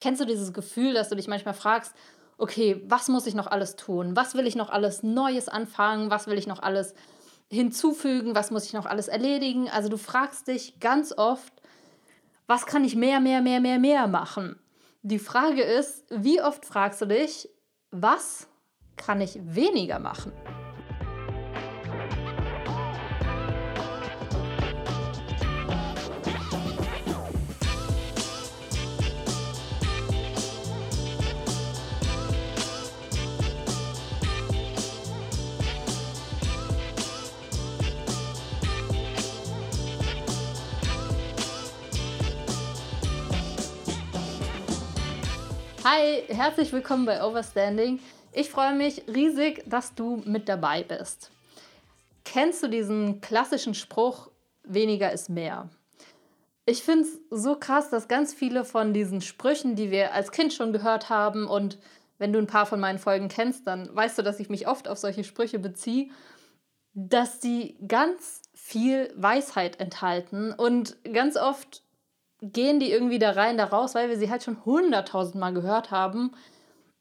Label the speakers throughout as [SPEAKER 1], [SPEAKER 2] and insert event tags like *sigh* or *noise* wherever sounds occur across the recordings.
[SPEAKER 1] Kennst du dieses Gefühl, dass du dich manchmal fragst, okay, was muss ich noch alles tun? Was will ich noch alles Neues anfangen? Was will ich noch alles hinzufügen? Was muss ich noch alles erledigen? Also du fragst dich ganz oft, was kann ich mehr, mehr, mehr, mehr, mehr machen? Die Frage ist, wie oft fragst du dich, was kann ich weniger machen? Hi, herzlich willkommen bei Overstanding. Ich freue mich riesig, dass du mit dabei bist. Kennst du diesen klassischen Spruch, weniger ist mehr? Ich finde es so krass, dass ganz viele von diesen Sprüchen, die wir als Kind schon gehört haben, und wenn du ein paar von meinen Folgen kennst, dann weißt du, dass ich mich oft auf solche Sprüche beziehe, dass die ganz viel Weisheit enthalten und ganz oft gehen die irgendwie da rein, da raus, weil wir sie halt schon hunderttausendmal gehört haben,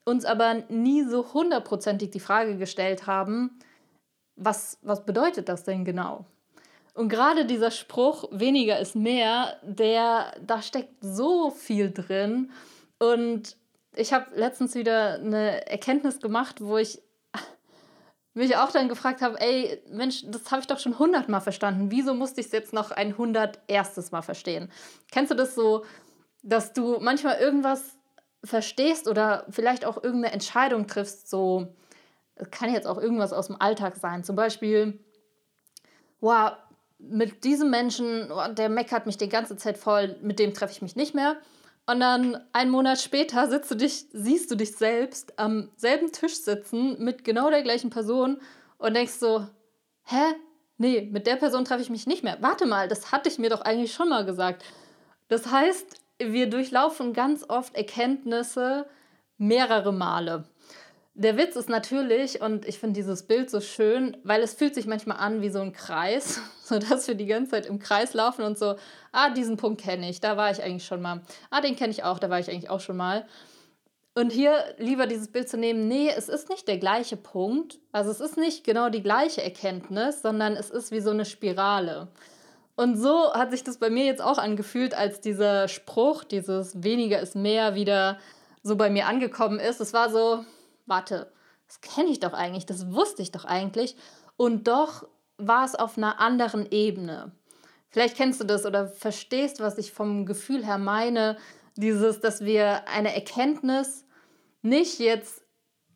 [SPEAKER 1] uns aber nie so hundertprozentig die Frage gestellt haben, was, was bedeutet das denn genau? Und gerade dieser Spruch, weniger ist mehr, der, da steckt so viel drin. Und ich habe letztens wieder eine Erkenntnis gemacht, wo ich mich auch dann gefragt habe, ey, Mensch, das habe ich doch schon hundertmal verstanden. Wieso musste ich es jetzt noch ein hundert erstes Mal verstehen? Kennst du das so, dass du manchmal irgendwas verstehst oder vielleicht auch irgendeine Entscheidung triffst, so, kann jetzt auch irgendwas aus dem Alltag sein. Zum Beispiel, wow, mit diesem Menschen, der meckert mich die ganze Zeit voll, mit dem treffe ich mich nicht mehr. Und dann einen Monat später sitzt du dich, siehst du dich selbst am selben Tisch sitzen mit genau der gleichen Person und denkst so, hä? Nee, mit der Person treffe ich mich nicht mehr. Warte mal, das hatte ich mir doch eigentlich schon mal gesagt. Das heißt, wir durchlaufen ganz oft Erkenntnisse mehrere Male. Der Witz ist natürlich, und ich finde dieses Bild so schön, weil es fühlt sich manchmal an wie so ein Kreis, *laughs* sodass wir die ganze Zeit im Kreis laufen und so, ah, diesen Punkt kenne ich, da war ich eigentlich schon mal. Ah, den kenne ich auch, da war ich eigentlich auch schon mal. Und hier lieber dieses Bild zu nehmen, nee, es ist nicht der gleiche Punkt, also es ist nicht genau die gleiche Erkenntnis, sondern es ist wie so eine Spirale. Und so hat sich das bei mir jetzt auch angefühlt, als dieser Spruch, dieses weniger ist mehr, wieder so bei mir angekommen ist. Es war so, warte, das kenne ich doch eigentlich, das wusste ich doch eigentlich. Und doch war es auf einer anderen Ebene. Vielleicht kennst du das oder verstehst, was ich vom Gefühl her meine. Dieses, dass wir eine Erkenntnis nicht jetzt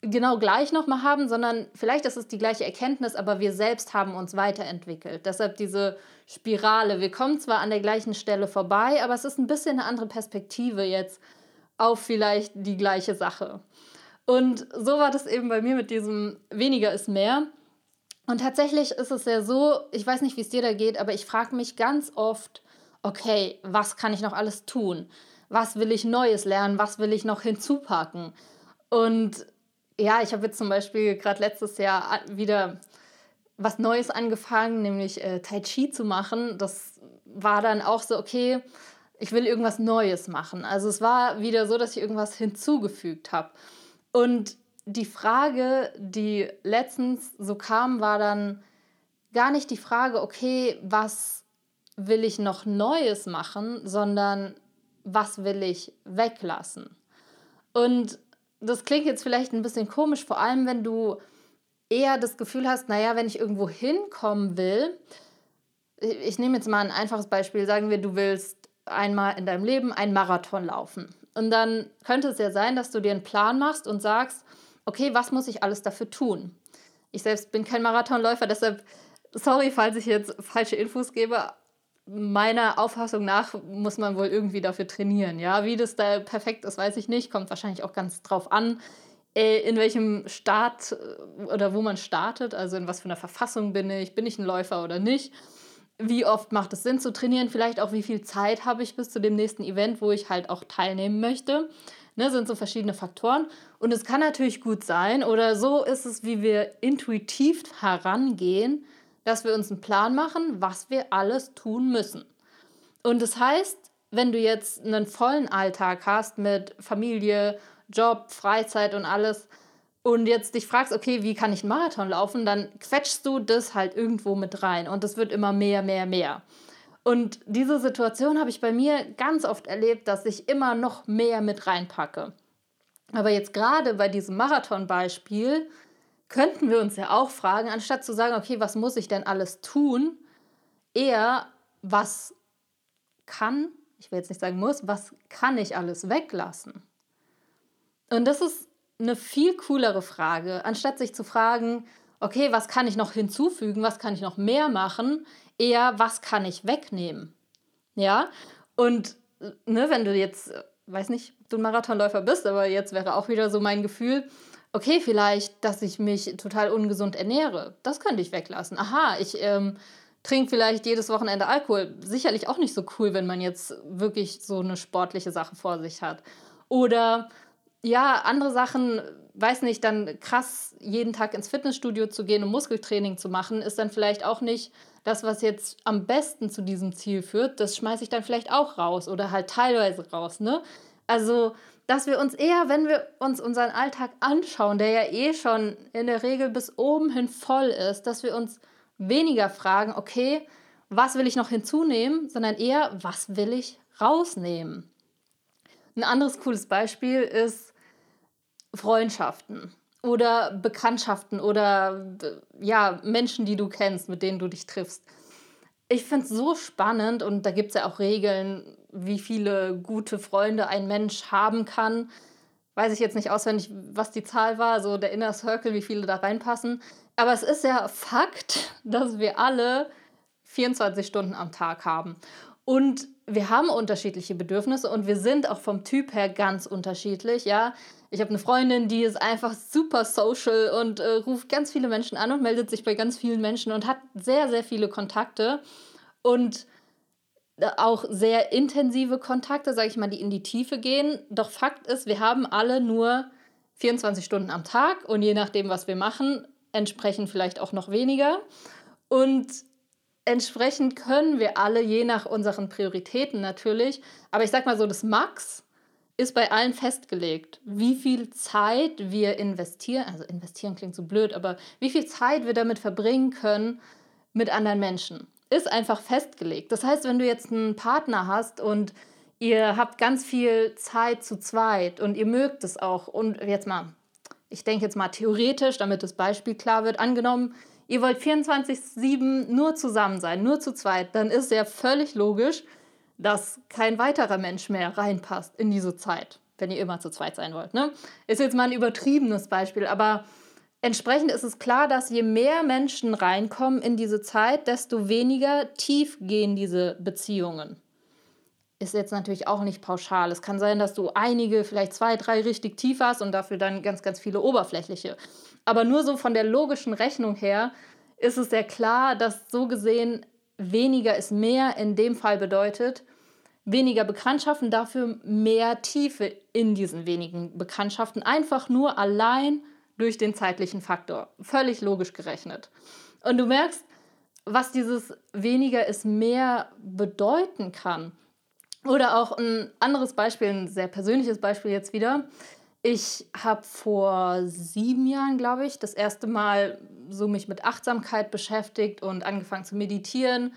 [SPEAKER 1] genau gleich nochmal haben, sondern vielleicht ist es die gleiche Erkenntnis, aber wir selbst haben uns weiterentwickelt. Deshalb diese Spirale. Wir kommen zwar an der gleichen Stelle vorbei, aber es ist ein bisschen eine andere Perspektive jetzt auf vielleicht die gleiche Sache. Und so war das eben bei mir mit diesem weniger ist mehr. Und tatsächlich ist es ja so, ich weiß nicht, wie es dir da geht, aber ich frage mich ganz oft, okay, was kann ich noch alles tun? Was will ich Neues lernen? Was will ich noch hinzupacken? Und ja, ich habe jetzt zum Beispiel gerade letztes Jahr wieder was Neues angefangen, nämlich äh, Tai Chi zu machen. Das war dann auch so, okay, ich will irgendwas Neues machen. Also es war wieder so, dass ich irgendwas hinzugefügt habe. Und die Frage, die letztens so kam, war dann gar nicht die Frage, okay, was will ich noch Neues machen, sondern was will ich weglassen. Und das klingt jetzt vielleicht ein bisschen komisch, vor allem wenn du eher das Gefühl hast, naja, wenn ich irgendwo hinkommen will, ich nehme jetzt mal ein einfaches Beispiel, sagen wir, du willst einmal in deinem Leben einen Marathon laufen. Und dann könnte es ja sein, dass du dir einen Plan machst und sagst, okay, was muss ich alles dafür tun? Ich selbst bin kein Marathonläufer, deshalb, sorry, falls ich jetzt falsche Infos gebe. Meiner Auffassung nach muss man wohl irgendwie dafür trainieren. Ja, wie das da perfekt ist, weiß ich nicht. Kommt wahrscheinlich auch ganz drauf an, äh, in welchem Staat äh, oder wo man startet, also in was für einer Verfassung bin ich, bin ich ein Läufer oder nicht wie oft macht es Sinn zu trainieren, vielleicht auch wie viel Zeit habe ich bis zu dem nächsten Event, wo ich halt auch teilnehmen möchte. Ne, sind so verschiedene Faktoren. Und es kann natürlich gut sein, oder so ist es, wie wir intuitiv herangehen, dass wir uns einen Plan machen, was wir alles tun müssen. Und das heißt, wenn du jetzt einen vollen Alltag hast mit Familie, Job, Freizeit und alles und jetzt dich fragst, okay, wie kann ich einen Marathon laufen, dann quetschst du das halt irgendwo mit rein und es wird immer mehr, mehr, mehr. Und diese Situation habe ich bei mir ganz oft erlebt, dass ich immer noch mehr mit reinpacke. Aber jetzt gerade bei diesem Marathon-Beispiel könnten wir uns ja auch fragen, anstatt zu sagen, okay, was muss ich denn alles tun, eher, was kann, ich will jetzt nicht sagen muss, was kann ich alles weglassen? Und das ist eine viel coolere Frage, anstatt sich zu fragen, okay, was kann ich noch hinzufügen, was kann ich noch mehr machen, eher, was kann ich wegnehmen? Ja, und ne, wenn du jetzt, weiß nicht, du ein Marathonläufer bist, aber jetzt wäre auch wieder so mein Gefühl, okay, vielleicht, dass ich mich total ungesund ernähre, das könnte ich weglassen. Aha, ich ähm, trinke vielleicht jedes Wochenende Alkohol. Sicherlich auch nicht so cool, wenn man jetzt wirklich so eine sportliche Sache vor sich hat. Oder ja, andere Sachen, weiß nicht, dann krass jeden Tag ins Fitnessstudio zu gehen und Muskeltraining zu machen, ist dann vielleicht auch nicht das, was jetzt am besten zu diesem Ziel führt. Das schmeiße ich dann vielleicht auch raus oder halt teilweise raus, ne? Also, dass wir uns eher, wenn wir uns unseren Alltag anschauen, der ja eh schon in der Regel bis oben hin voll ist, dass wir uns weniger fragen, okay, was will ich noch hinzunehmen, sondern eher, was will ich rausnehmen. Ein anderes cooles Beispiel ist, Freundschaften oder Bekanntschaften oder ja, Menschen, die du kennst, mit denen du dich triffst. Ich finde es so spannend und da gibt es ja auch Regeln, wie viele gute Freunde ein Mensch haben kann. Weiß ich jetzt nicht auswendig, was die Zahl war, so der Inner Circle, wie viele da reinpassen. Aber es ist ja Fakt, dass wir alle 24 Stunden am Tag haben. Und wir haben unterschiedliche Bedürfnisse und wir sind auch vom Typ her ganz unterschiedlich, ja. Ich habe eine Freundin, die ist einfach super social und äh, ruft ganz viele Menschen an und meldet sich bei ganz vielen Menschen und hat sehr, sehr viele Kontakte und äh, auch sehr intensive Kontakte, sage ich mal, die in die Tiefe gehen. Doch Fakt ist, wir haben alle nur 24 Stunden am Tag und je nachdem, was wir machen, entsprechend vielleicht auch noch weniger. Und entsprechend können wir alle, je nach unseren Prioritäten natürlich, aber ich sag mal so, das Max ist bei allen festgelegt, wie viel Zeit wir investieren, also investieren klingt so blöd, aber wie viel Zeit wir damit verbringen können mit anderen Menschen, ist einfach festgelegt. Das heißt, wenn du jetzt einen Partner hast und ihr habt ganz viel Zeit zu zweit und ihr mögt es auch und jetzt mal, ich denke jetzt mal theoretisch, damit das Beispiel klar wird, angenommen, ihr wollt 24-7 nur zusammen sein, nur zu zweit, dann ist ja völlig logisch, dass kein weiterer Mensch mehr reinpasst in diese Zeit, wenn ihr immer zu zweit sein wollt. Ne? Ist jetzt mal ein übertriebenes Beispiel, aber entsprechend ist es klar, dass je mehr Menschen reinkommen in diese Zeit, desto weniger tief gehen diese Beziehungen. Ist jetzt natürlich auch nicht pauschal. Es kann sein, dass du einige, vielleicht zwei, drei richtig tief hast und dafür dann ganz, ganz viele oberflächliche. Aber nur so von der logischen Rechnung her ist es sehr klar, dass so gesehen weniger ist mehr in dem Fall bedeutet, weniger Bekanntschaften, dafür mehr Tiefe in diesen wenigen Bekanntschaften, einfach nur allein durch den zeitlichen Faktor. Völlig logisch gerechnet. Und du merkst, was dieses weniger ist mehr bedeuten kann. Oder auch ein anderes Beispiel, ein sehr persönliches Beispiel jetzt wieder. Ich habe vor sieben Jahren, glaube ich, das erste Mal so mich mit Achtsamkeit beschäftigt und angefangen zu meditieren.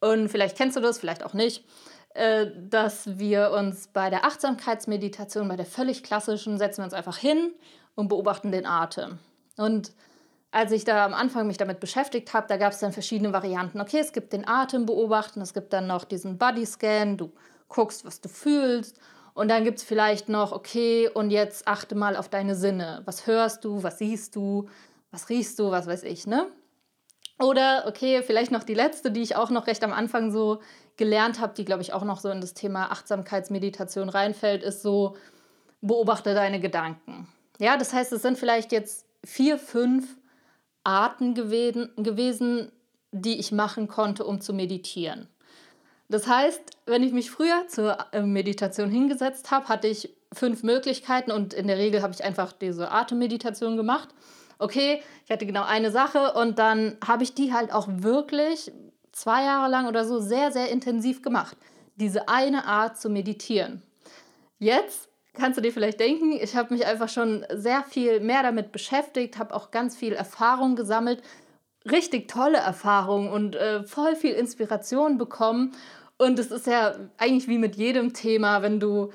[SPEAKER 1] Und vielleicht kennst du das, vielleicht auch nicht, äh, dass wir uns bei der Achtsamkeitsmeditation, bei der völlig klassischen, setzen wir uns einfach hin und beobachten den Atem. Und als ich da am Anfang mich damit beschäftigt habe, da gab es dann verschiedene Varianten. Okay, es gibt den Atem beobachten, es gibt dann noch diesen Bodyscan, du guckst, was du fühlst und dann gibt es vielleicht noch, okay, und jetzt achte mal auf deine Sinne. Was hörst du, was siehst du, was riechst du, was weiß ich, ne? Oder, okay, vielleicht noch die letzte, die ich auch noch recht am Anfang so gelernt habe, die, glaube ich, auch noch so in das Thema Achtsamkeitsmeditation reinfällt, ist so, beobachte deine Gedanken. Ja, das heißt, es sind vielleicht jetzt vier, fünf Arten gewesen, gewesen die ich machen konnte, um zu meditieren. Das heißt, wenn ich mich früher zur äh, Meditation hingesetzt habe, hatte ich fünf Möglichkeiten und in der Regel habe ich einfach diese Atemmeditation gemacht. Okay, ich hatte genau eine Sache und dann habe ich die halt auch wirklich zwei Jahre lang oder so sehr, sehr intensiv gemacht. diese eine Art zu meditieren. Jetzt kannst du dir vielleicht denken, ich habe mich einfach schon sehr viel mehr damit beschäftigt, habe auch ganz viel Erfahrung gesammelt, richtig tolle Erfahrungen und äh, voll viel Inspiration bekommen. Und es ist ja eigentlich wie mit jedem Thema, wenn du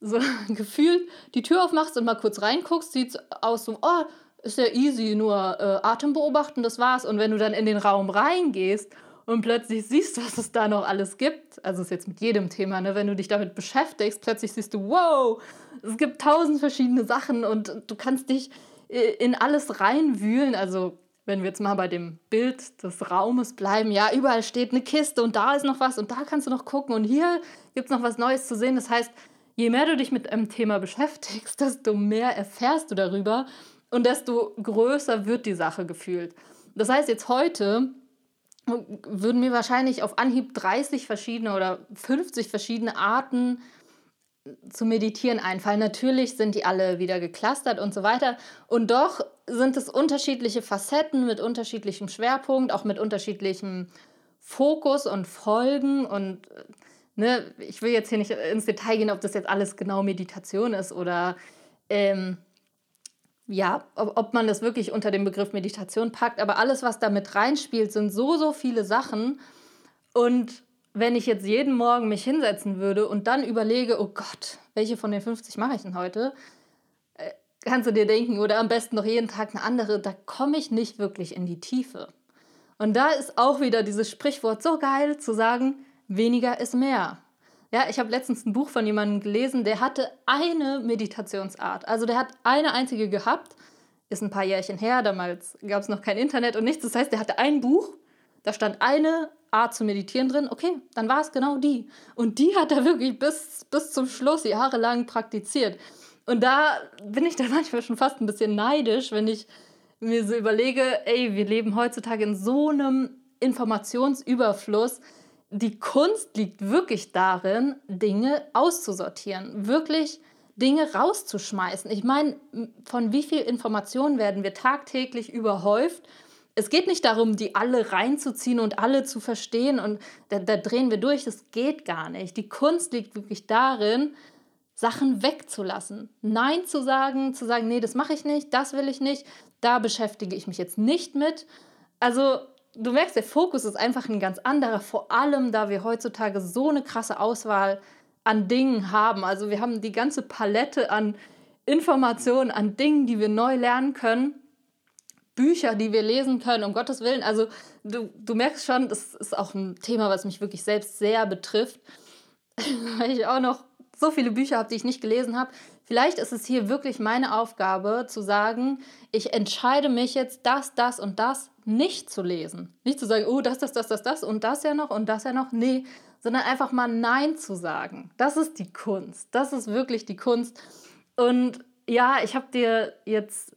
[SPEAKER 1] so *laughs* gefühlt die Tür aufmachst und mal kurz reinguckst, sieht es aus so, oh, ist ja easy, nur äh, Atem beobachten, das war's. Und wenn du dann in den Raum reingehst und plötzlich siehst, *laughs* was es da noch alles gibt, also ist jetzt mit jedem Thema, ne, wenn du dich damit beschäftigst, plötzlich siehst du, wow, es gibt tausend verschiedene Sachen und du kannst dich äh, in alles reinwühlen. Also wenn wir jetzt mal bei dem Bild des Raumes bleiben, ja, überall steht eine Kiste und da ist noch was und da kannst du noch gucken und hier gibt es noch was Neues zu sehen. Das heißt, je mehr du dich mit einem Thema beschäftigst, *laughs* desto mehr erfährst du darüber und desto größer wird die Sache gefühlt. Das heißt, jetzt heute würden mir wahrscheinlich auf Anhieb 30 verschiedene oder 50 verschiedene Arten zu meditieren einfallen. Natürlich sind die alle wieder geclustert und so weiter. Und doch sind es unterschiedliche Facetten mit unterschiedlichem Schwerpunkt, auch mit unterschiedlichem Fokus und Folgen. Und ne, ich will jetzt hier nicht ins Detail gehen, ob das jetzt alles genau Meditation ist oder ähm, ja, ob, ob man das wirklich unter den Begriff Meditation packt. Aber alles, was da mit reinspielt, sind so, so viele Sachen. Und wenn ich jetzt jeden Morgen mich hinsetzen würde und dann überlege, oh Gott, welche von den 50 mache ich denn heute? Äh, kannst du dir denken, oder am besten noch jeden Tag eine andere, da komme ich nicht wirklich in die Tiefe. Und da ist auch wieder dieses Sprichwort so geil zu sagen, weniger ist mehr. Ja, ich habe letztens ein Buch von jemandem gelesen, der hatte eine Meditationsart. Also der hat eine einzige gehabt, ist ein paar Jährchen her, damals gab es noch kein Internet und nichts. Das heißt, der hatte ein Buch, da stand eine Art zu meditieren drin. Okay, dann war es genau die. Und die hat er wirklich bis, bis zum Schluss jahrelang praktiziert. Und da bin ich dann *laughs* manchmal schon fast ein bisschen neidisch, wenn ich mir so überlege, ey, wir leben heutzutage in so einem Informationsüberfluss, die Kunst liegt wirklich darin, Dinge auszusortieren, wirklich Dinge rauszuschmeißen. Ich meine, von wie viel Informationen werden wir tagtäglich überhäuft? Es geht nicht darum, die alle reinzuziehen und alle zu verstehen und da, da drehen wir durch. Das geht gar nicht. Die Kunst liegt wirklich darin, Sachen wegzulassen. Nein zu sagen, zu sagen, nee, das mache ich nicht, das will ich nicht, da beschäftige ich mich jetzt nicht mit. Also du merkst, der Fokus ist einfach ein ganz anderer, vor allem da wir heutzutage so eine krasse Auswahl an Dingen haben. Also wir haben die ganze Palette an Informationen, an Dingen, die wir neu lernen können. Bücher, die wir lesen können, um Gottes Willen. Also du, du merkst schon, das ist auch ein Thema, was mich wirklich selbst sehr betrifft, *laughs* weil ich auch noch so viele Bücher habe, die ich nicht gelesen habe. Vielleicht ist es hier wirklich meine Aufgabe zu sagen, ich entscheide mich jetzt, das, das und das nicht zu lesen. Nicht zu sagen, oh, das, das, das, das, das und das ja noch und das ja noch. Nee, sondern einfach mal Nein zu sagen. Das ist die Kunst. Das ist wirklich die Kunst. Und ja, ich habe dir jetzt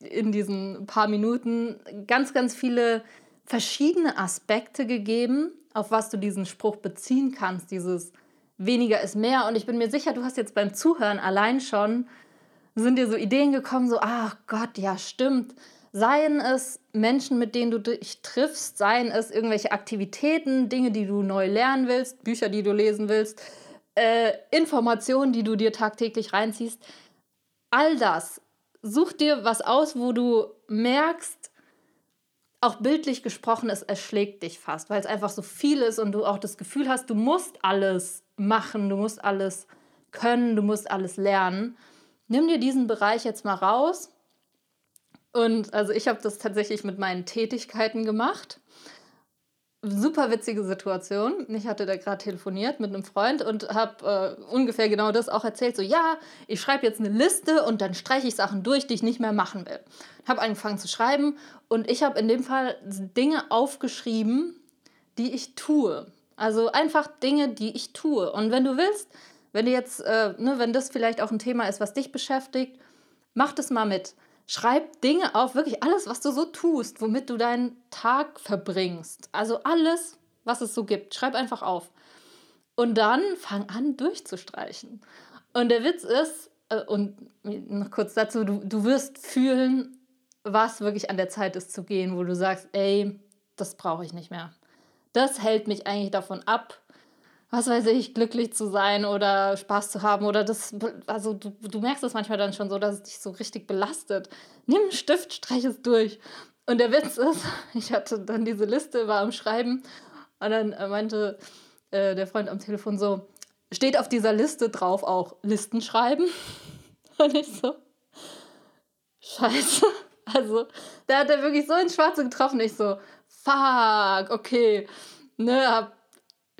[SPEAKER 1] in diesen paar Minuten ganz, ganz viele verschiedene Aspekte gegeben, auf was du diesen Spruch beziehen kannst, dieses weniger ist mehr. Und ich bin mir sicher, du hast jetzt beim Zuhören allein schon, sind dir so Ideen gekommen, so, ach Gott, ja, stimmt Seien es Menschen, mit denen du dich triffst, seien es irgendwelche Aktivitäten, Dinge, die du neu lernen willst, Bücher, die du lesen willst, äh, Informationen, die du dir tagtäglich reinziehst. All das. Such dir was aus, wo du merkst, auch bildlich gesprochen, es erschlägt dich fast, weil es einfach so viel ist und du auch das Gefühl hast, du musst alles machen, du musst alles können, du musst alles lernen. Nimm dir diesen Bereich jetzt mal raus und also ich habe das tatsächlich mit meinen Tätigkeiten gemacht. Super witzige Situation. Ich hatte da gerade telefoniert mit einem Freund und habe äh, ungefähr genau das auch erzählt. So, ja, ich schreibe jetzt eine Liste und dann streiche ich Sachen durch, die ich nicht mehr machen will. Habe angefangen zu schreiben und ich habe in dem Fall Dinge aufgeschrieben, die ich tue. Also einfach Dinge, die ich tue. Und wenn du willst, wenn du jetzt, äh, ne, wenn das vielleicht auch ein Thema ist, was dich beschäftigt, mach das mal mit. Schreib Dinge auf, wirklich alles, was du so tust, womit du deinen Tag verbringst. Also alles, was es so gibt. Schreib einfach auf. Und dann fang an, durchzustreichen. Und der Witz ist, äh, und noch kurz dazu, du, du wirst fühlen, was wirklich an der Zeit ist zu gehen, wo du sagst, ey, das brauche ich nicht mehr. Das hält mich eigentlich davon ab, was weiß ich, glücklich zu sein oder Spaß zu haben oder das, also du, du merkst es manchmal dann schon so, dass es dich so richtig belastet. Nimm einen Stift, streich es durch. Und der Witz ist, *laughs* ich hatte dann diese Liste, war am Schreiben und dann meinte äh, der Freund am Telefon so, steht auf dieser Liste drauf auch Listen schreiben? *laughs* Und ich so, scheiße. *laughs* Also, da hat er wirklich so ins Schwarze getroffen. Ich so, fuck, okay. Ne, hab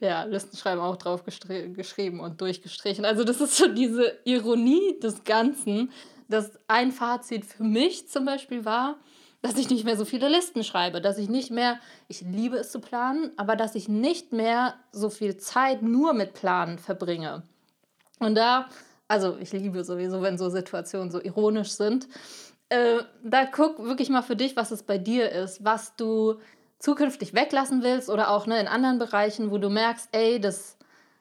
[SPEAKER 1] ja, Listenschreiben auch drauf geschrieben und durchgestrichen. Also, das ist so diese Ironie des Ganzen, dass ein Fazit für mich zum Beispiel war, dass ich nicht mehr so viele Listen schreibe, dass ich nicht mehr, ich liebe es zu planen, aber dass ich nicht mehr so viel Zeit nur mit Planen verbringe. Und da, also ich liebe sowieso, wenn so Situationen so ironisch sind, äh, da guck wirklich mal für dich, was es bei dir ist, was du zukünftig weglassen willst oder auch ne, in anderen Bereichen, wo du merkst, ey, das,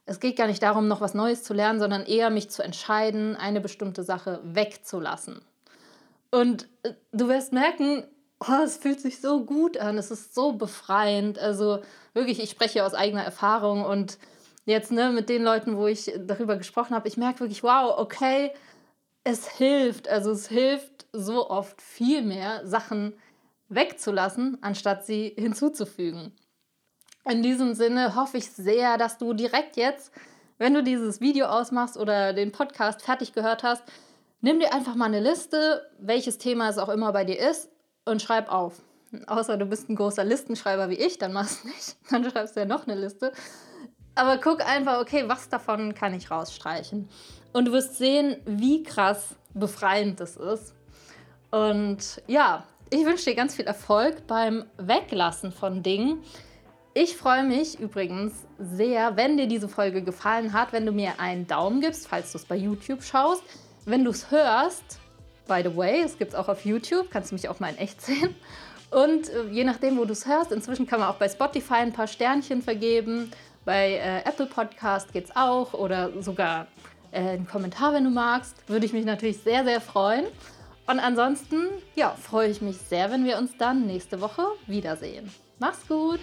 [SPEAKER 1] es geht gar nicht darum, noch was Neues zu lernen, sondern eher mich zu entscheiden, eine bestimmte Sache wegzulassen. Und äh, du wirst merken, oh, es fühlt sich so gut an, es ist so befreiend. Also wirklich, ich spreche aus eigener Erfahrung und jetzt ne, mit den Leuten, wo ich darüber gesprochen habe, ich merke wirklich, wow, okay, es hilft. Also es hilft so oft viel mehr, Sachen wegzulassen, anstatt sie hinzuzufügen. In diesem Sinne hoffe ich sehr, dass du direkt jetzt, wenn du dieses Video ausmachst oder den Podcast fertig gehört hast, nimm dir einfach mal eine Liste, welches Thema es auch immer bei dir ist, und schreib auf. Außer du bist ein großer Listenschreiber wie ich, dann machst du nicht. *laughs* Dann schreibst du ja noch eine Liste. Aber guck einfach, okay, was davon kann ich rausstreichen? Und du wirst sehen, wie krass befreiend das ist. Und ja, ich wünsche dir ganz viel Erfolg beim Weglassen von Dingen. Ich freue mich übrigens sehr, wenn dir diese Folge gefallen hat, wenn du mir einen Daumen gibst, falls du es bei YouTube schaust. Wenn du es hörst, by the way, es gibt es auch auf YouTube, kannst du mich auch mal in echt sehen. Und äh, je nachdem, wo du es hörst, inzwischen kann man auch bei Spotify ein paar Sternchen vergeben. Bei äh, Apple Podcast es auch oder sogar äh, einen Kommentar, wenn du magst. Würde ich mich natürlich sehr, sehr freuen. Und ansonsten, ja, freue ich mich sehr, wenn wir uns dann nächste Woche wiedersehen. Mach's gut!